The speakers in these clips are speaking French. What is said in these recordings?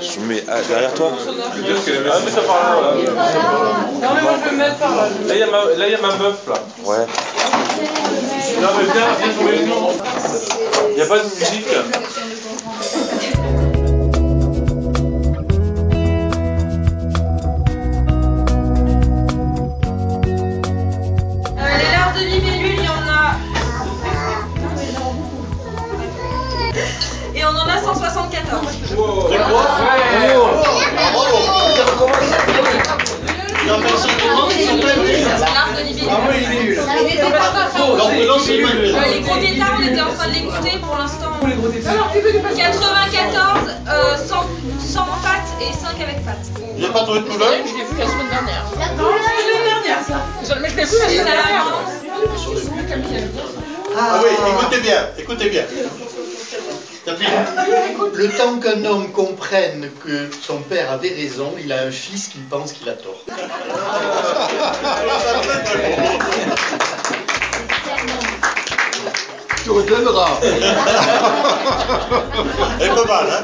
Je me mets ah, derrière toi. Ah, mais ça par là, voilà. Non, mais moi je vais me mettre par là. Là, il y, a ma- là, y a ma meuf, là. Ouais. Non, mais viens, viens. Il n'y a pas de musique. Les gros tétards, on était en train de l'écouter pour l'instant. 94, euh, sans, sans pattes et 5 avec pattes. Il n'y a pas trouvé de couleur Non, c'est la semaine dernière, ça. Mais je l'ai vu la semaine dernière. Ah oui, écoutez bien, écoutez bien. Le temps qu'un homme comprenne que son père avait raison, il a un fils qui pense qu'il a tort. Tu retiendras. Elle est pas mal, hein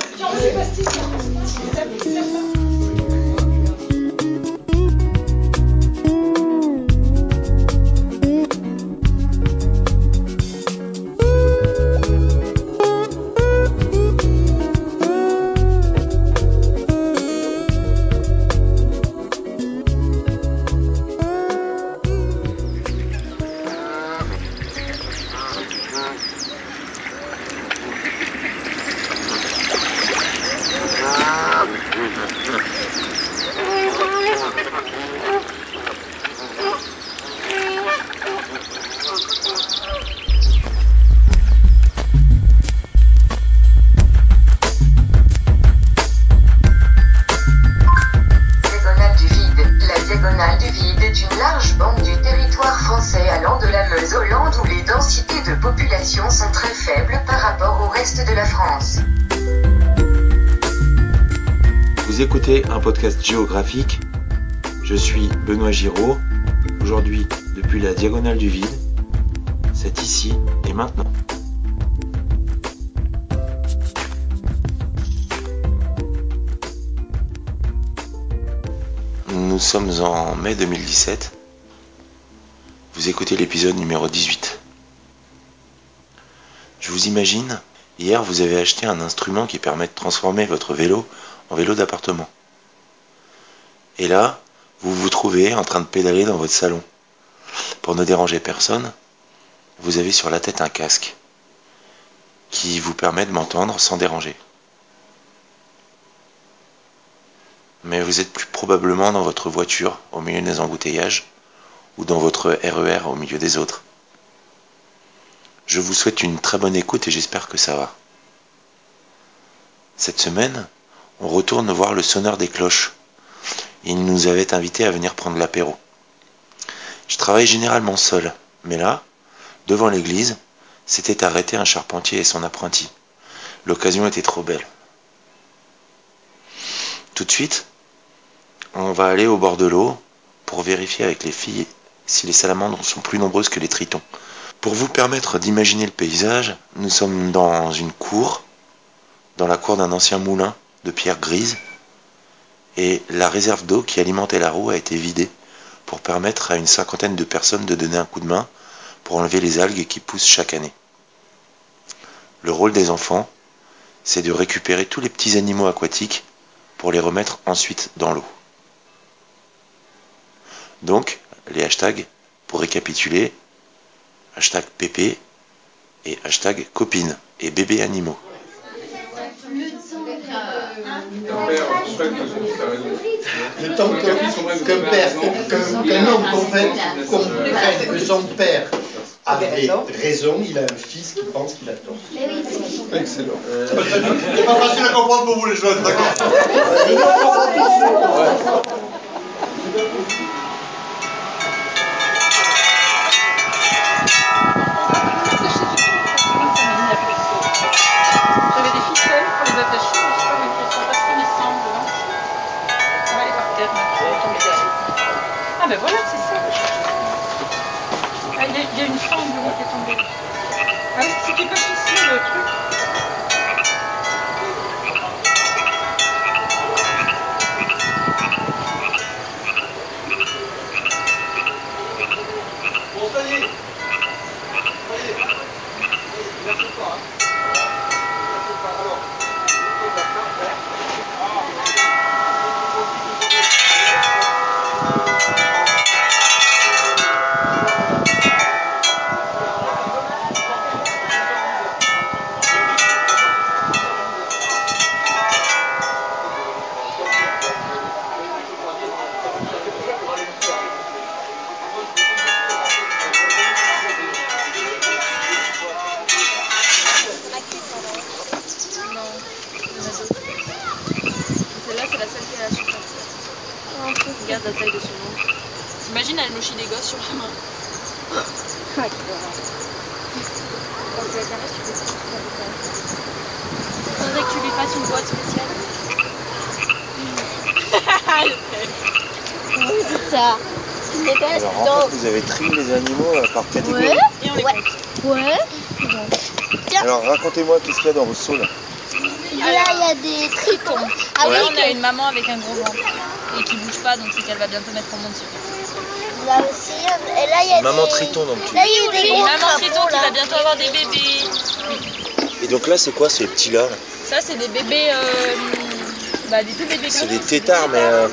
Vous écoutez un podcast géographique. Je suis Benoît Giraud. Aujourd'hui, depuis la diagonale du vide. C'est ici et maintenant. Nous sommes en mai 2017. Vous écoutez l'épisode numéro 18. Je vous imagine, hier vous avez acheté un instrument qui permet de transformer votre vélo en vélo d'appartement. Et là, vous vous trouvez en train de pédaler dans votre salon. Pour ne déranger personne, vous avez sur la tête un casque qui vous permet de m'entendre sans déranger. Mais vous êtes plus probablement dans votre voiture au milieu des embouteillages ou dans votre RER au milieu des autres. Je vous souhaite une très bonne écoute et j'espère que ça va. Cette semaine, on retourne voir le sonneur des cloches. Il nous avait invités à venir prendre l'apéro. Je travaille généralement seul, mais là, devant l'église, s'était arrêté un charpentier et son apprenti. L'occasion était trop belle. Tout de suite, on va aller au bord de l'eau pour vérifier avec les filles si les salamandres sont plus nombreuses que les tritons. Pour vous permettre d'imaginer le paysage, nous sommes dans une cour, dans la cour d'un ancien moulin de pierre grise, et la réserve d'eau qui alimentait la roue a été vidée pour permettre à une cinquantaine de personnes de donner un coup de main pour enlever les algues qui poussent chaque année. Le rôle des enfants, c'est de récupérer tous les petits animaux aquatiques pour les remettre ensuite dans l'eau. Donc, les hashtags, pour récapituler, hashtag PP et hashtag copine et bébé animaux. Le temps que- qu'un père, qu'un qu'un homme comprenne, comprenne que son père avait raison, il a un fils qui pense qu'il a tort. Excellent. C'est pas facile à comprendre pour vous les jeunes, d'accord ça. Tu les baisses Alors en dans... fait, vous avez trié les animaux euh, par catégorie. Ouais. Et on les Ouais. compte. Ouais. Alors racontez-moi qu'est-ce qu'il y a dans vos seaux là. Là, il y a des tritons. Ah Là, oui, on a une maman avec un gros ventre et qui bouge pas, donc c'est qu'elle va bientôt mettre au monde là aussi. Et là, il y a Maman des... triton donc. Là, il y a des gros maman triton qui là. va bientôt avoir des bébés. Et donc là c'est quoi ces petits là Ça, c'est des bébés. Euh, bah, des tout bébés. C'est des tétards mais euh,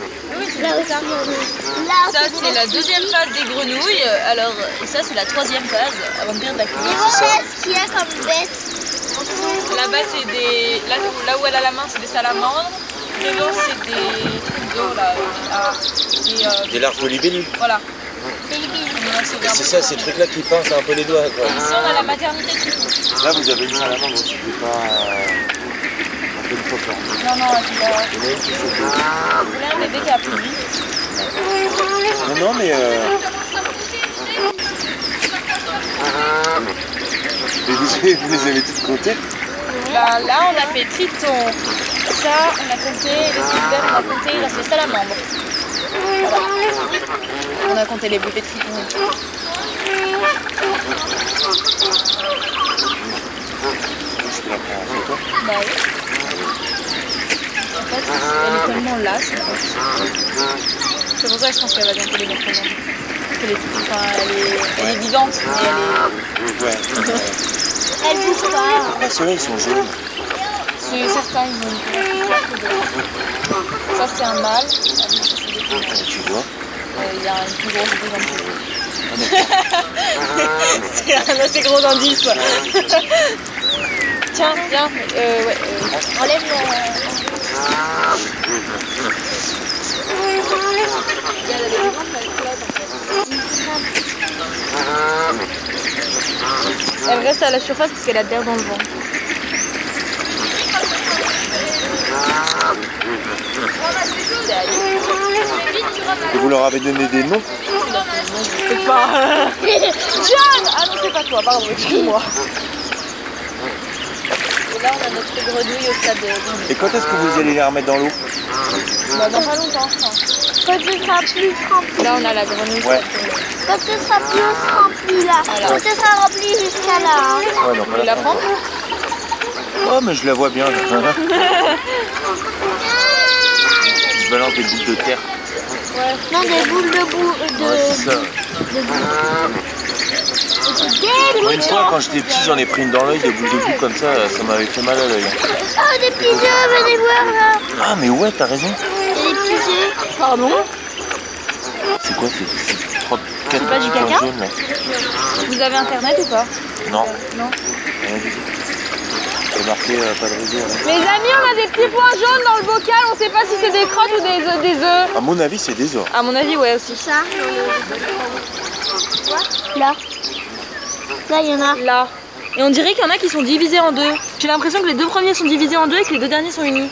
Ça, c'est la deuxième phase des grenouilles. Alors, et ça, c'est la troisième phase avant de de la Et queue. voilà ce qu'il y a comme bête. Là-bas, c'est des. Là où, là où elle a la main, c'est des salamandres. Devant, c'est des trucs d'eau, là. euh, ah, des, euh, des larves de libellules. Voilà. C'est Et ça, ces nous. trucs là qui pincent un peu les doigts quoi. Et ici, on a la maternité triton. Là vous avez une salamandre aussi qui pas Non, non, mais euh... Vous, les avez toutes comptées là, on a fait triton. Ça, on a compté. Trucs verts, on a compté. Il. Voilà. On a compté les bébés tritons en. Bah oui. En fait, elle est tellement en fait. C'est pour ça que je pense qu'elle va bientôt les mettre. Parce qu'elle est, enfin, elle est, elle est vivante, mais elle est. Elle bouge pas. Pourquoi ceux-là ils sont jaunes C'est certains, ils ont une couleur plus claire que d'autres. Ça c'est un mâle. Ah oui, ça c'est des femelles. Et tu vois Il y a une plus grosse boule en plus. Ah d'accord. c'est un assez gros indice. Tiens, viens. Euh, ouais, euh, Enlève le... elle reste à la surface parce qu'elle a de l'air dans le Ali. Et vous leur avez donné des noms Je sais pas. John Ah non, c'est pas toi, pardon, excuse-moi. Et là, on a notre grenouille au stade de. Et quand est-ce que vous allez les remettre dans l'eau Bah, dans pas longtemps, je pense. Quand ce sera plus rempli. Là, on a la grenouille Ouais. Quand ce sera plus rempli là. Voilà. Quand ce sera rempli jusqu'à là. hein. Ouais, donc Vous voulez la prendre Oh, mais je la vois bien. je balance des boules de terre. Ouais. Non, des boules de boue. De... Ouais, c'est ça. de boue. Moi, une fois, quand j'étais petit, j'en ai pris une dans l'œil, des boules de boue comme ça, ça m'avait fait mal à l'œil. Oh, des petits œufs, venez voir là. Ah, mais ouais, t'as raison. Des petits œufs. Pardon C'est quoi ces, ces trois, quatre pas du caca jaunes là Vous avez internet ou pas Non, Non. rien du tout. A marqué euh, pas de réseau. rien. Les amis, on a des petits points jaunes dans le bocal, on sait pas si c'est des crottes ou des œufs. Des œufs. À mon avis, c'est des ors. À mon avis, ouais aussi. Ça, le. Là. Là, il y en a. Là. Et on dirait qu'il y en a qui sont divisés en deux. J'ai l'impression que les deux premiers sont divisés en deux et que les deux derniers sont unis.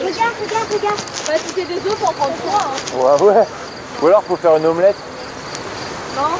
Regarde, regarde, regarde. Bah si c'est des œufs, faut en prendre trois. Hein. Ouais, ouais. Ou alors, faut faire une omelette. Non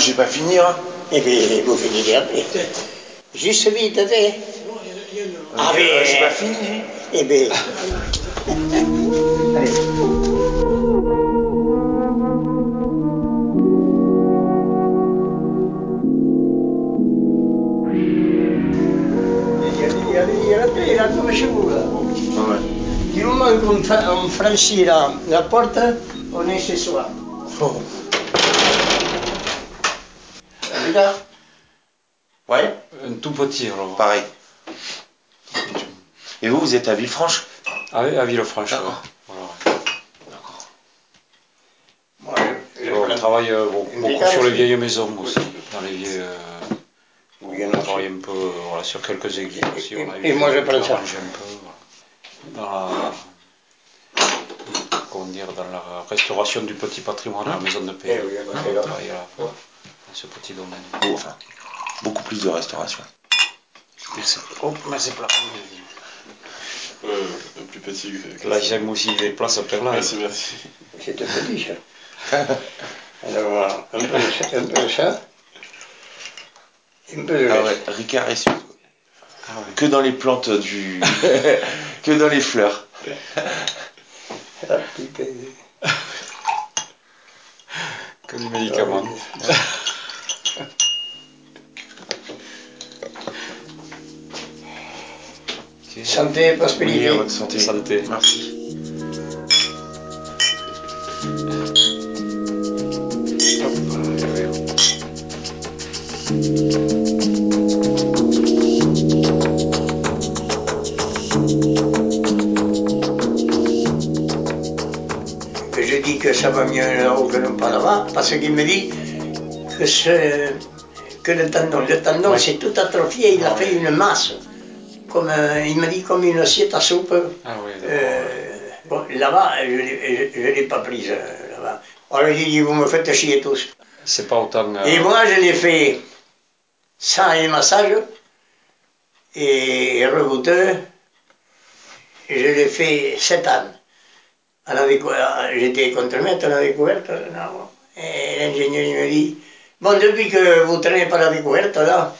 Ouais, moi, j'ai pas fini. Hein. Et puis vous finirez après. Juste vite, hein. Ah, mais, j'ai pas fini. Eh bien. Allez. Du moment qu'on franchit la, la porte, on est chez soi. Ouais, Un tout petit alors. pareil. Et vous, vous êtes à Villefranche? Ah oui, à Villefranche. D'accord. ouais. Voilà. Moi, je, je On travaille euh, beaucoup, sur les vieilles maisons aussi. Dans les vieilles, euh, Oui, on travaille un peu euh, voilà, sur quelques églises aussi. Et- on a et eu moi, je prends ça. un peu. Voilà. Dans la, comment dire, dans la restauration du petit patrimoine à la maison de paix. Oui, on ce petit domaine. Ou enfin, beaucoup plus de restauration. Merci. Oh, merci pour la Euh, plus petit que. Là, j'aime aussi les places à Perlin. Merci, merci. C'était petit ça. Alors, un peu, un peu de ça. Un peu de Ah ouais, Ricard est sûr. Ah ouais. Que dans les plantes du. que dans les fleurs. Ah, putain. Que du médicament. Ok. Santé, prospérité. votre santé. Santé. Merci. Je dis que ça va mieux là-haut que non pas là-bas, parce qu'il me dit que, ce, que le tendon, le tendon Ouais. c'est tout atrophié, il a Ah fait une masse. Comme, euh, il me dit comme une assiette à soupe. Ah oui. Euh, bon, là-bas, je ne l'ai pas prise. euh, là-bas. Alors j'ai dit, vous me faites chier tous. C'est pas autant. euh, Et moi, je l'ai fait sans les massages et rebouteux. Je l'ai fait sept ans. J'étais contremaître à la découverte. Et l'ingénieur me dit Bon, depuis que vous traînez pas la découverte, là,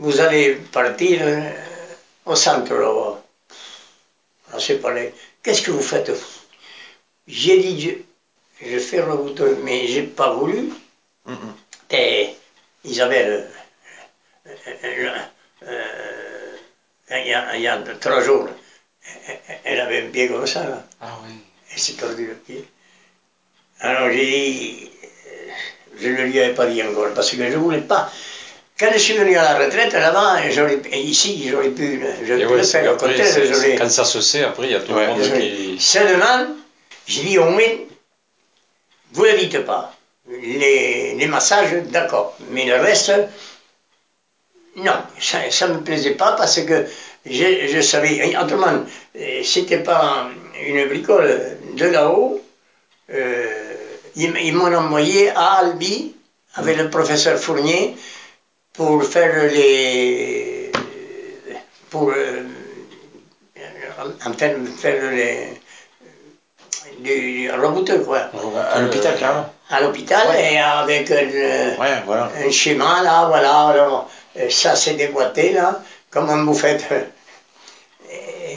vous allez partir euh, au centre là-bas. On s'est parlé. Qu'est-ce que vous faites? J'ai dit je, fais rebouteux, mais j'ai pas voulu. Mm. Et Isabelle, euh, euh, euh, il, y a, il y a trois jours, elle- avait un pied comme ça, là. Ah oui. Elle s'est tordu le pied. Alors j'ai dit, je ne lui avais pas dit encore, parce que je ne voulais pas. Quand je suis venu à la retraite, là-bas, ici, j'aurais pu je ouais, le faire. Au après, j'aurais- quand ça se sait, après, il y a tout Ouais, le monde qui. Seulement, je dis au moins, vous dites pas. Les, les massages, d'accord. Mais le reste, non, ça ne me plaisait pas parce que je, je savais. Autrement, euh, c'était pas une bricole de là-haut. Euh, ils, ils m'ont envoyé à Albi avec le professeur Fournier pour faire les. pour. euh, enfin, faire les. du rebouteux, quoi. À l'hôpital, carrément. À l'hôpital Ouais. et avec un, Ouais, voilà. un schéma, là, voilà. Alors, euh, ça s'est déboîté, là, comme en bouffette. Et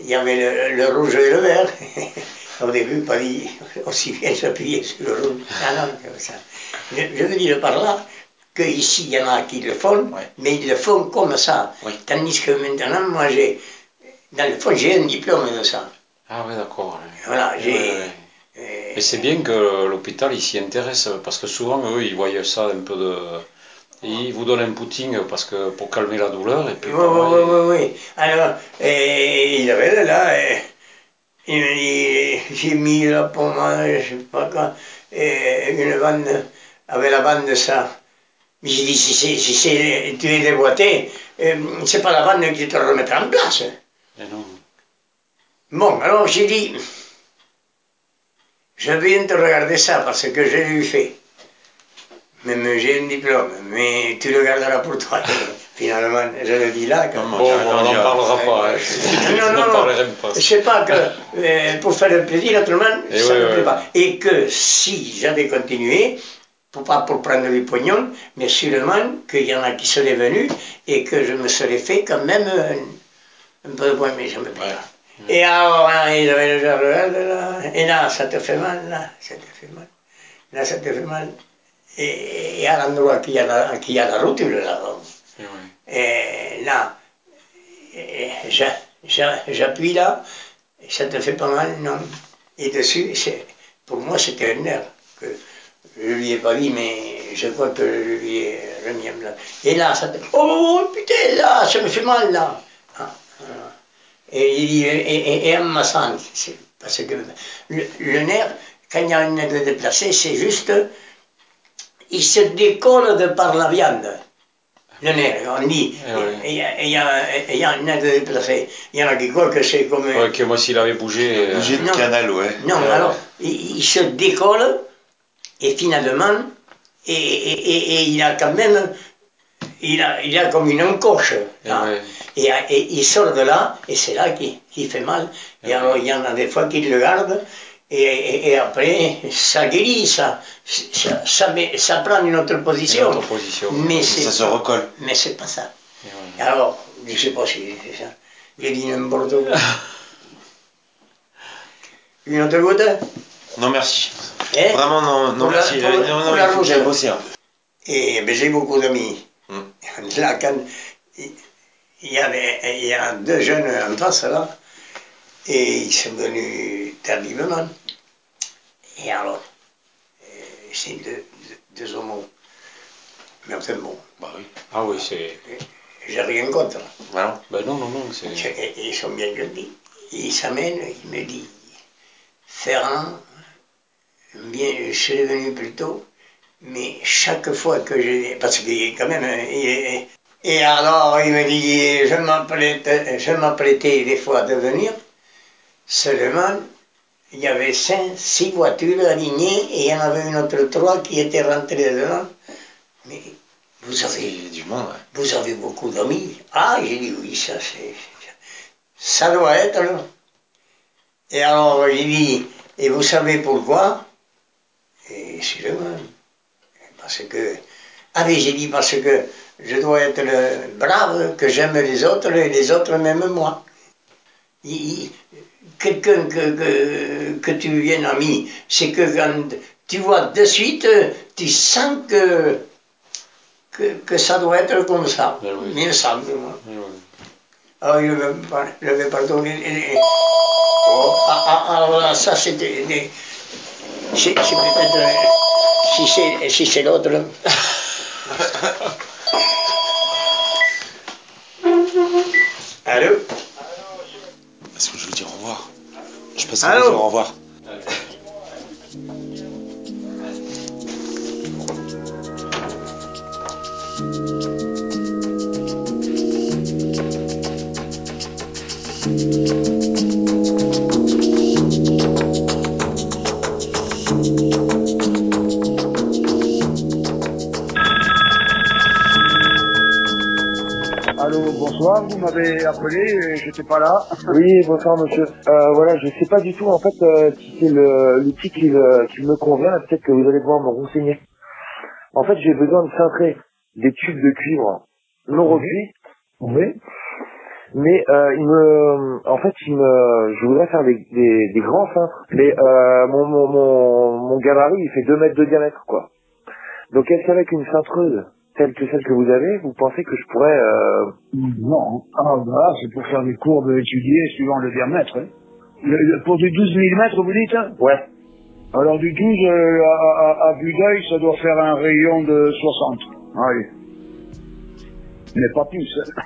Il y avait le, le rouge et le vert. Au début, pas dit aussi bien s'appuyer sur le rouge. Ah non, comme ça. Je, je veux dire par là qu'ici, il y en a qui le font, Ouais. mais ils le font comme ça. Tandis que maintenant, moi, j'ai, dans le fond, j'ai un diplôme de ça. Ah oui, d'accord. Voilà, j'ai. ouais. euh, Et c'est bien que l'hôpital il s'y intéresse parce que souvent eux ils voient ça un peu de. Ils vous donnent un pudding parce que pour calmer la douleur et puis. Oui, oui, oui, oui. Alors, et, il avait là, et, il me dit, j'ai mis la pommade, je sais pas quoi, et une bande, avec la bande de ça. Mais j'ai dit, si, si c'est, tu es déboîté, euh, c'est pas la bande qui te remettra en place. Et non. Bon, alors j'ai dit, je viens te regarder ça parce que je l'ai fait. Même j'ai un diplôme, mais tu le garderas pour toi. finalement, je le dis là. Bon, on n'en parlera pas. non, On non, non. Je sais pas que euh, pour faire plaisir, autrement, Et ça ne oui, plaît oui. pas. Et que si j'avais continué, pour pas pour prendre du pognon, mais sûrement qu'il y en a qui seraient venus et que je me serais fait quand même un, un peu de point, mais je me pas. Et alors, hein, il avait le genre, là, là, là, et là, ça te fait mal, là, ça te fait mal, là, ça te fait mal. Et, et à l'endroit qui y a la, qui y a la route, là, Et là, j'appuie là, et ça te fait pas mal, non? Et dessus, pour moi, c'était un nerf que je lui ai pas dit, mais je crois que je lui ai remis un blanc. Et là, ça te... Oh putain, là, ça me fait mal, là Ah, ah. Et il dit, et, et, et en massant, c'est parce que le, le nerf, quand il y a un nerf déplacé, c'est juste, il se décolle de par la viande. Le nerf, on dit, Eh il y a- un nerf déplacé. Il y en a qui croient que c'est comme... Ouais, que moi, s'il avait bougé. euh, canal, ouais. non, Ouais. alors, il, il se décolle, et finalement, et, et, et- et il a quand même, il a, il a comme une encoche. Eh hein. ouais. et, et il sort de là, et c'est là qu'il qu'il fait mal. Et Eh alors, ouais. il y en a des fois qui le gardent, et, après, ça guérit, ça, ça, ça, met- ça prend une autre Une position. autre position. Mais c'est Ça se pas- recolle. Mais c'est pas ça. Voilà. Alors, je sais pas si c'est ça. J'ai dit n'importe quoi. Une autre goutte? Non, merci. Hein Vraiment, non, non Pour la- merci. pour- non, non, pour il la faut rouge. bosser. hein. Et ben, j'ai beaucoup d'amis. Mm. Là, quand il y, avait, il y a deux jeunes en face, là, et ils sont venus tardivement. Et alors, euh, c'est deux, deux, deux homos. Mais enfin bon, Bah oui. Ah oui, c'est. j'ai rien contre. Voilà. Ben non, non, non. c'est... Et- et Ils sont bien gentils. Ils s'amènent, ils me disent, Ferrand, bien, je suis venu plus tôt, mais chaque fois que je... Parce qu'il est quand même... euh, il est- et alors, il me dit, je m'apprêtais, je m'apprêtais des fois de venir, seulement, il y avait cinq, six voitures alignées, et il y en avait une autre trois qui étaient rentrées dedans. Mais vous avez... Du monde, ouais. Vous avez beaucoup d'amis Ah, j'ai dit oui, ça c'est. Ça doit être. là. Et alors j'ai dit, et vous savez pourquoi? Et sûrement. Parce que. Ah mais j'ai dit parce que je dois être le brave, que j'aime les autres et les autres m'aiment moi. Quelqu'un que, que, que tu viennes ami, c'est que quand tu vois de suite, tu sens que que, que ça doit être comme ça. Ben oui. Il me semble, moi. Oui. Je vais, par- je vais pardonner. Oh, ah, ah, ça, c'était. C'est c'est peut-être. Si c'est si c'est l'autre. Allô? Est-ce que je veux dire au revoir? Je passe Allô? vous dire au revoir. Allô, bonsoir, vous m'avez appelé, et j'étais pas là. Oui, bonsoir monsieur. Euh, voilà, je sais pas du tout en fait euh, si c'est l'outil qui, le- qui me convient, peut-être que vous allez pouvoir me renseigner. En fait, j'ai besoin de cintrer des tubes de cuivre non recuits, Oui. mais euh, il me, en fait, il me, je voudrais faire des, des, des grands cintres, mais euh, mon, mon, mon, mon gabarit, il fait 2 mètres de diamètre, quoi. Donc est-ce qu'avec une cintreuse telle que celle que vous avez, vous pensez que je pourrais... Euh... Non. Ah, voilà, c'est pour faire des courbes étudiées suivant le diamètre. hein. Le- le- pour du 12 mm, vous dites hein? Ouais. Alors du 12 euh, à, à, à vue d'œil, ça doit faire un rayon de 60. Oui. Mais pas plus. hein.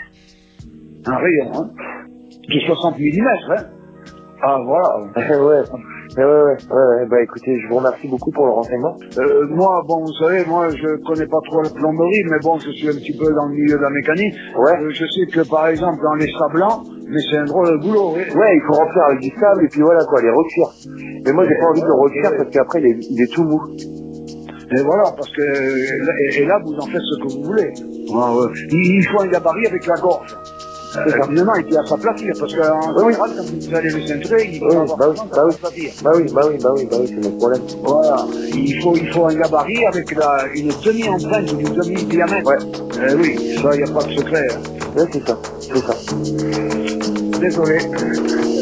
Un rayon, hein. De 60 mm, hein. Ah, voilà. ouais, ouais, ouais, ouais, ouais, ouais, bah écoutez, je vous remercie beaucoup pour le renseignement. Euh, moi, bon, vous savez, moi, je connais pas trop la plomberie, mais bon, je suis un petit peu dans le milieu de la mécanique. Ouais. Euh, je sais que, par exemple, dans les sablants, mais c'est un drôle de boulot, oui. Ouais, il faut remplir avec du sable et puis voilà quoi, les recuire. Mais moi j'ai pas envie de le recuire parce qu'après il est, il est tout mou. Et voilà, parce que et, là vous en faites ce que vous voulez. Ouais. il faut un gabarit avec la gorge. Euh, évidemment, il peut à s'aplatir, parce qu'en Oui, oui. général, quand vous allez le cintrer, il Oui, va avoir bah oui, bah oui. Bah oui, bah oui, bah oui, bah oui, c'est mon problème. Voilà, il faut, il faut un gabarit avec la, une demi-empreinte ou du demi-diamètre. Ouais. Eh oui, ça, il n'y a pas de secret. Ouais, c'est ça, c'est ça. Désolé.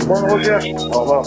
Bonne recherche. Au revoir.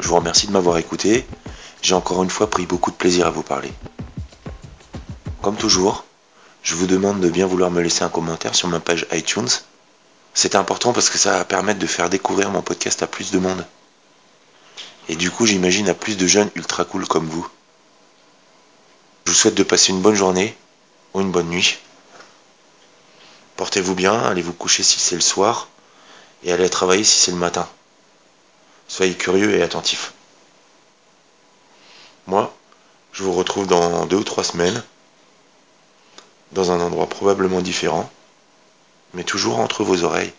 Je vous remercie de m'avoir écouté. J'ai encore une fois pris beaucoup de plaisir à vous parler. Comme toujours, je vous demande de bien vouloir me laisser un commentaire sur ma page iTunes. C'est important parce que ça va permettre de faire découvrir mon podcast à plus de monde. Et du coup, j'imagine à plus de jeunes ultra cool comme vous. Je vous souhaite de passer une bonne journée ou une bonne nuit. Portez-vous bien, allez vous coucher si c'est le soir et allez travailler si c'est le matin. Soyez curieux et attentifs. Moi, je vous retrouve dans deux ou trois semaines, dans un endroit probablement différent, mais toujours entre vos oreilles.